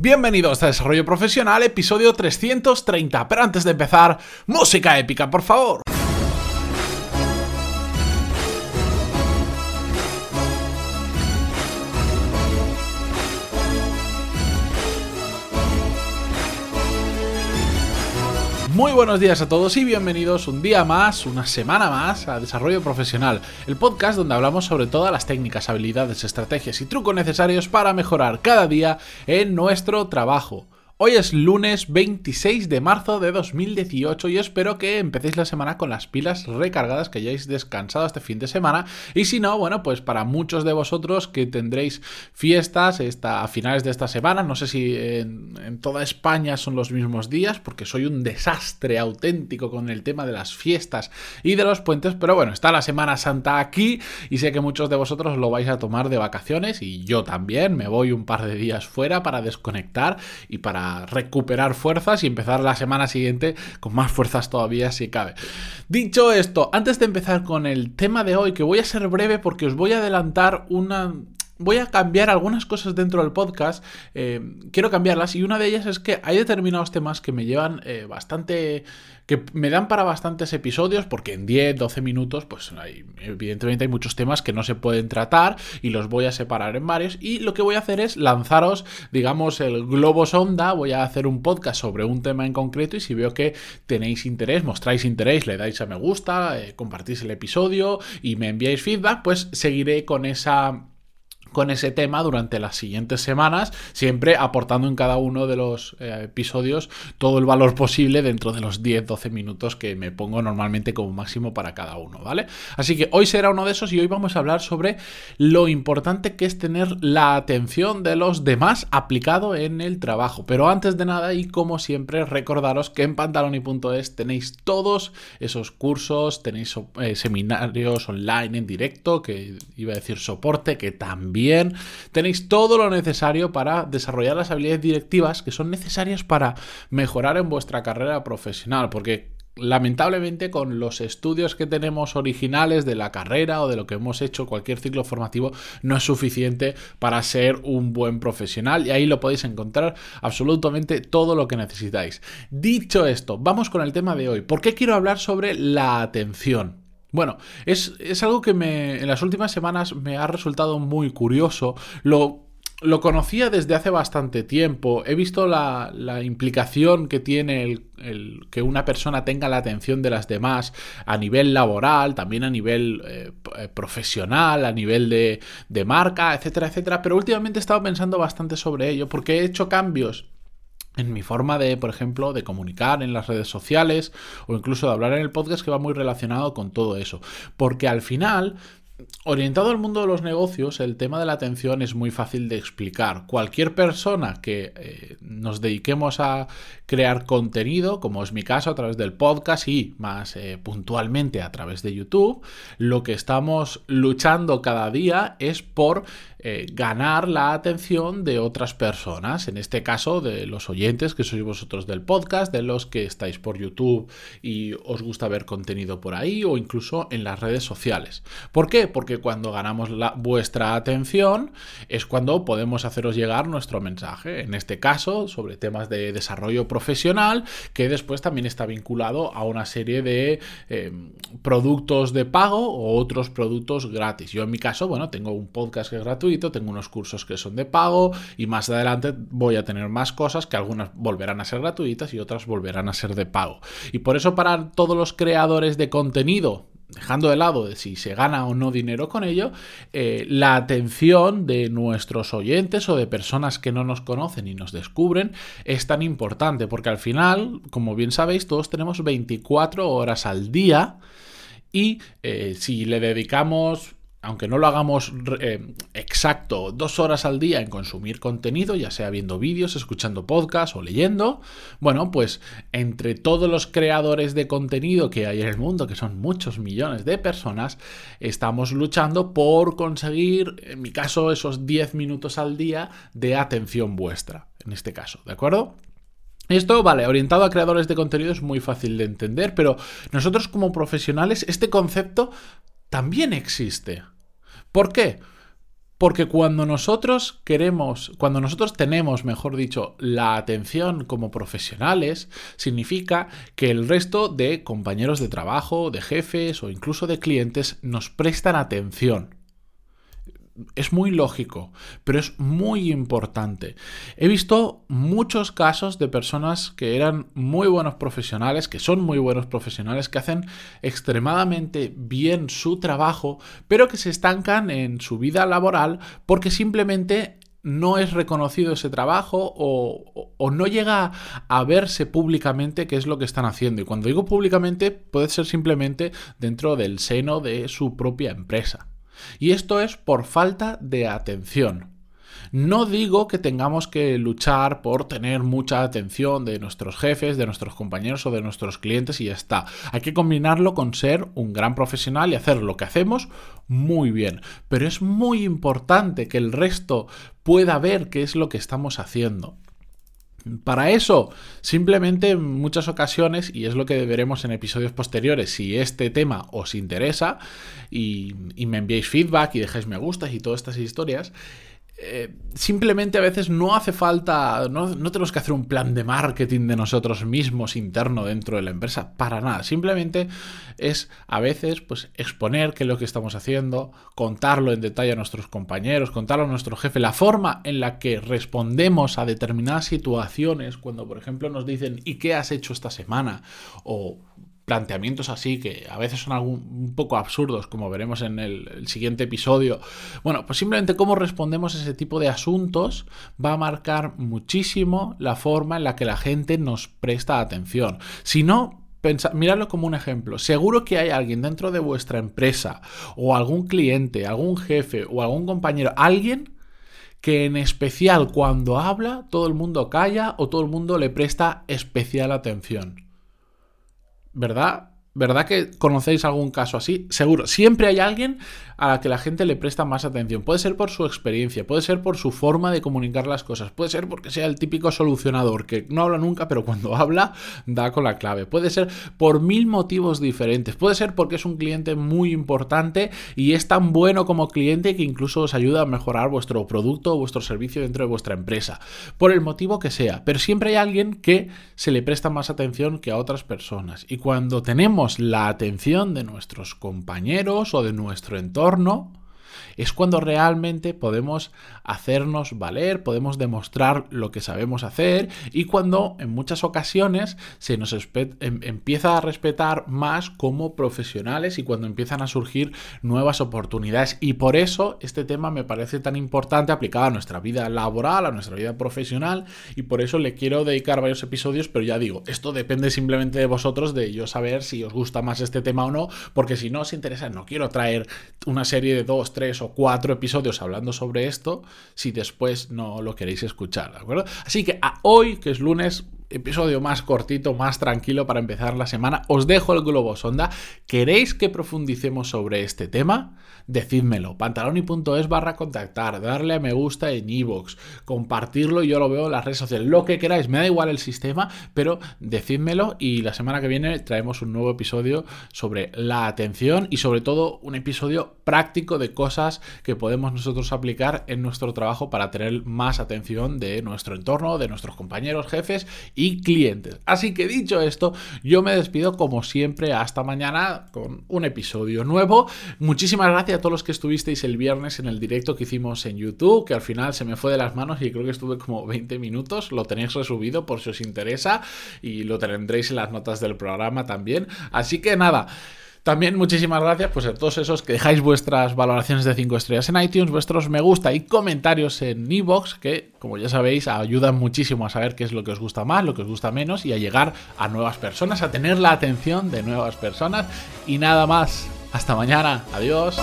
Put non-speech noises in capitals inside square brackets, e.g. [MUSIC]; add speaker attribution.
Speaker 1: Bienvenidos a Desarrollo Profesional, episodio 330. Pero antes de empezar, música épica, por favor. Muy buenos días a todos y bienvenidos un día más, una semana más a Desarrollo Profesional, el podcast donde hablamos sobre todas las técnicas, habilidades, estrategias y trucos necesarios para mejorar cada día en nuestro trabajo. Hoy es lunes 26 de marzo de 2018 y espero que empecéis la semana con las pilas recargadas, que hayáis descansado este fin de semana. Y si no, bueno, pues para muchos de vosotros que tendréis fiestas esta, a finales de esta semana, no sé si en, en toda España son los mismos días, porque soy un desastre auténtico con el tema de las fiestas y de los puentes, pero bueno, está la Semana Santa aquí y sé que muchos de vosotros lo vais a tomar de vacaciones y yo también me voy un par de días fuera para desconectar y para recuperar fuerzas y empezar la semana siguiente con más fuerzas todavía si cabe. Dicho esto, antes de empezar con el tema de hoy, que voy a ser breve porque os voy a adelantar una voy a cambiar algunas cosas dentro del podcast. Eh, quiero cambiarlas y una de ellas es que hay determinados temas que me llevan eh, bastante que me dan para bastantes episodios, porque en 10, 12 minutos, pues evidentemente hay muchos temas que no se pueden tratar y los voy a separar en varios. Y lo que voy a hacer es lanzaros, digamos, el globo sonda, voy a hacer un podcast sobre un tema en concreto y si veo que tenéis interés, mostráis interés, le dais a me gusta, eh, compartís el episodio y me enviáis feedback, pues seguiré con esa con ese tema durante las siguientes semanas, siempre aportando en cada uno de los eh, episodios todo el valor posible dentro de los 10-12 minutos que me pongo normalmente como máximo para cada uno, ¿vale? Así que hoy será uno de esos y hoy vamos a hablar sobre lo importante que es tener la atención de los demás aplicado en el trabajo. Pero antes de nada y como siempre recordaros que en pantaloni.es tenéis todos esos cursos, tenéis eh, seminarios online en directo, que iba a decir soporte, que también bien. Tenéis todo lo necesario para desarrollar las habilidades directivas que son necesarias para mejorar en vuestra carrera profesional, porque lamentablemente con los estudios que tenemos originales de la carrera o de lo que hemos hecho cualquier ciclo formativo no es suficiente para ser un buen profesional y ahí lo podéis encontrar absolutamente todo lo que necesitáis. Dicho esto, vamos con el tema de hoy. ¿Por qué quiero hablar sobre la atención? Bueno, es, algo que me, en las últimas semanas me ha resultado muy curioso. Lo, lo conocía desde hace bastante tiempo. He visto la, implicación que tiene el, que una persona tenga la atención de las demás a nivel laboral, también a nivel eh, profesional, a nivel de, de marca, etcétera, etcétera. Pero últimamente he estado pensando bastante sobre ello porque he hecho cambios en mi forma de, por ejemplo, de comunicar en las redes sociales o incluso de hablar en el podcast que va muy relacionado con todo eso. Porque al final Orientado al mundo de los negocios, el tema de la atención es muy fácil de explicar. Cualquier persona que eh, nos dediquemos a crear contenido, como es mi caso a través del podcast y más eh, puntualmente a través de YouTube, lo que estamos luchando cada día es por eh, ganar la atención de otras personas, en este caso de los oyentes que sois vosotros del podcast, de los que estáis por YouTube y os gusta ver contenido por ahí o incluso en las redes sociales. ¿Por qué? Porque cuando ganamos la, vuestra atención es cuando podemos haceros llegar nuestro mensaje. En este caso, sobre temas de desarrollo profesional, que después también está vinculado a una serie de eh, productos de pago o otros productos gratis. Yo en mi caso, bueno, tengo un podcast que es gratuito, tengo unos cursos que son de pago y más adelante voy a tener más cosas que algunas volverán a ser gratuitas y otras volverán a ser de pago. Y por eso para todos los creadores de contenido dejando de lado si se gana o no dinero con ello, eh, la atención de nuestros oyentes o de personas que no nos conocen y nos descubren es tan importante, porque al final, como bien sabéis, todos tenemos 24 horas al día y eh, si le dedicamos aunque no lo hagamos eh, exacto dos horas al día en consumir contenido, ya sea viendo vídeos, escuchando podcasts o leyendo, bueno, pues entre todos los creadores de contenido que hay en el mundo, que son muchos millones de personas, estamos luchando por conseguir, en mi caso, esos 10 minutos al día de atención vuestra, en este caso, ¿de acuerdo? Esto, vale, orientado a creadores de contenido es muy fácil de entender, pero nosotros como profesionales este concepto también existe. ¿Por qué? Porque cuando nosotros queremos, cuando nosotros tenemos, mejor dicho, la atención como profesionales, significa que el resto de compañeros de trabajo, de jefes o incluso de clientes nos prestan atención es muy lógico, pero es muy importante. He visto muchos casos de personas que eran muy buenos profesionales, que son muy buenos profesionales, que hacen extremadamente bien su trabajo, pero que se estancan en su vida laboral porque simplemente no es reconocido ese trabajo o, no llega a verse públicamente qué es lo que están haciendo. Y cuando digo públicamente puede ser simplemente dentro del seno de su propia empresa. Y esto es por falta de atención. No digo que tengamos que luchar por tener mucha atención de nuestros jefes, de nuestros compañeros o de nuestros clientes y ya está. Hay que combinarlo con ser un gran profesional y hacer lo que hacemos muy bien. Pero es muy importante que el resto pueda ver qué es lo que estamos haciendo. Para eso, simplemente en muchas ocasiones, y es lo que veremos en episodios posteriores, si este tema os interesa y, me enviáis feedback y dejáis me gustas y todas estas historias, eh, simplemente a veces no hace falta, no, no, tenemos que hacer un plan de marketing de nosotros mismos interno dentro de la empresa, para nada. Simplemente es a veces pues exponer qué es lo que estamos haciendo, contarlo en detalle a nuestros compañeros, contarlo a nuestro jefe, la forma en la que respondemos a determinadas situaciones, cuando por ejemplo nos dicen ¿y qué has hecho esta semana? o planteamientos así que a veces son un poco absurdos, como veremos en el, siguiente episodio. Bueno, pues simplemente cómo respondemos a ese tipo de asuntos va a marcar muchísimo la forma en la que la gente nos presta atención. Si no, miradlo como un ejemplo. Seguro que hay alguien dentro de vuestra empresa o algún cliente, algún jefe o algún compañero, alguien que en especial cuando habla todo el mundo calla o todo el mundo le presta especial atención. ¿Verdad? ¿Verdad que conocéis algún caso así? Seguro. Siempre hay alguien a la que la gente le presta más atención. Puede ser por su experiencia, puede ser por su forma de comunicar las cosas, puede ser porque sea el típico solucionador que no habla nunca, pero cuando [LAUGHS] habla da con la clave. Puede ser por mil motivos diferentes. Puede ser porque es un cliente muy importante y es tan bueno como cliente que incluso os ayuda a mejorar vuestro producto o vuestro servicio dentro de vuestra empresa. Por el motivo que sea. Pero siempre hay alguien que se le presta más atención que a otras personas. Y cuando tenemos la atención de nuestros compañeros o de nuestro entorno, es cuando realmente podemos hacernos valer, podemos demostrar lo que sabemos hacer y cuando en muchas ocasiones se nos em, empieza a respetar más como profesionales y cuando empiezan a surgir nuevas oportunidades. Y por eso este tema me parece tan importante aplicado a nuestra vida laboral, a nuestra vida profesional y por eso le quiero dedicar varios episodios, pero ya digo, esto depende simplemente de vosotros, de yo saber si os gusta más este tema o no, porque si no os interesa, no quiero traer una serie de dos, tres o cuatro episodios hablando sobre esto si después no lo queréis escuchar, ¿de acuerdo? Así que a hoy, que es lunes, episodio más cortito, más tranquilo para empezar la semana, os dejo el globo sonda. ¿Queréis que profundicemos sobre este tema? decídmelo. Pantaloni.es barra contactar, darle a me gusta en iVoox, compartirlo y yo lo veo en las redes sociales, lo que queráis, me da igual el sistema, pero decídmelo y la semana que viene traemos un nuevo episodio sobre la atención y sobre todo un episodio práctico de cosas que podemos nosotros aplicar en nuestro trabajo para tener más atención de nuestro entorno, de nuestros compañeros, jefes y clientes. Así que dicho esto, yo me despido como siempre hasta mañana con un episodio nuevo. Muchísimas gracias a todos los que estuvisteis el viernes en el directo que hicimos en YouTube, que al final se me fue de las manos y creo que estuve como 20 minutos. Lo tenéis resubido por si os interesa y lo tendréis en las notas del programa también. Así que nada. También muchísimas gracias pues, a todos esos que dejáis vuestras valoraciones de 5 estrellas en iTunes, vuestros me gusta y comentarios en iVoox, que como ya sabéis ayudan muchísimo a saber qué es lo que os gusta más, lo que os gusta menos y a llegar a nuevas personas, a tener la atención de nuevas personas. Y nada más, hasta mañana. Adiós.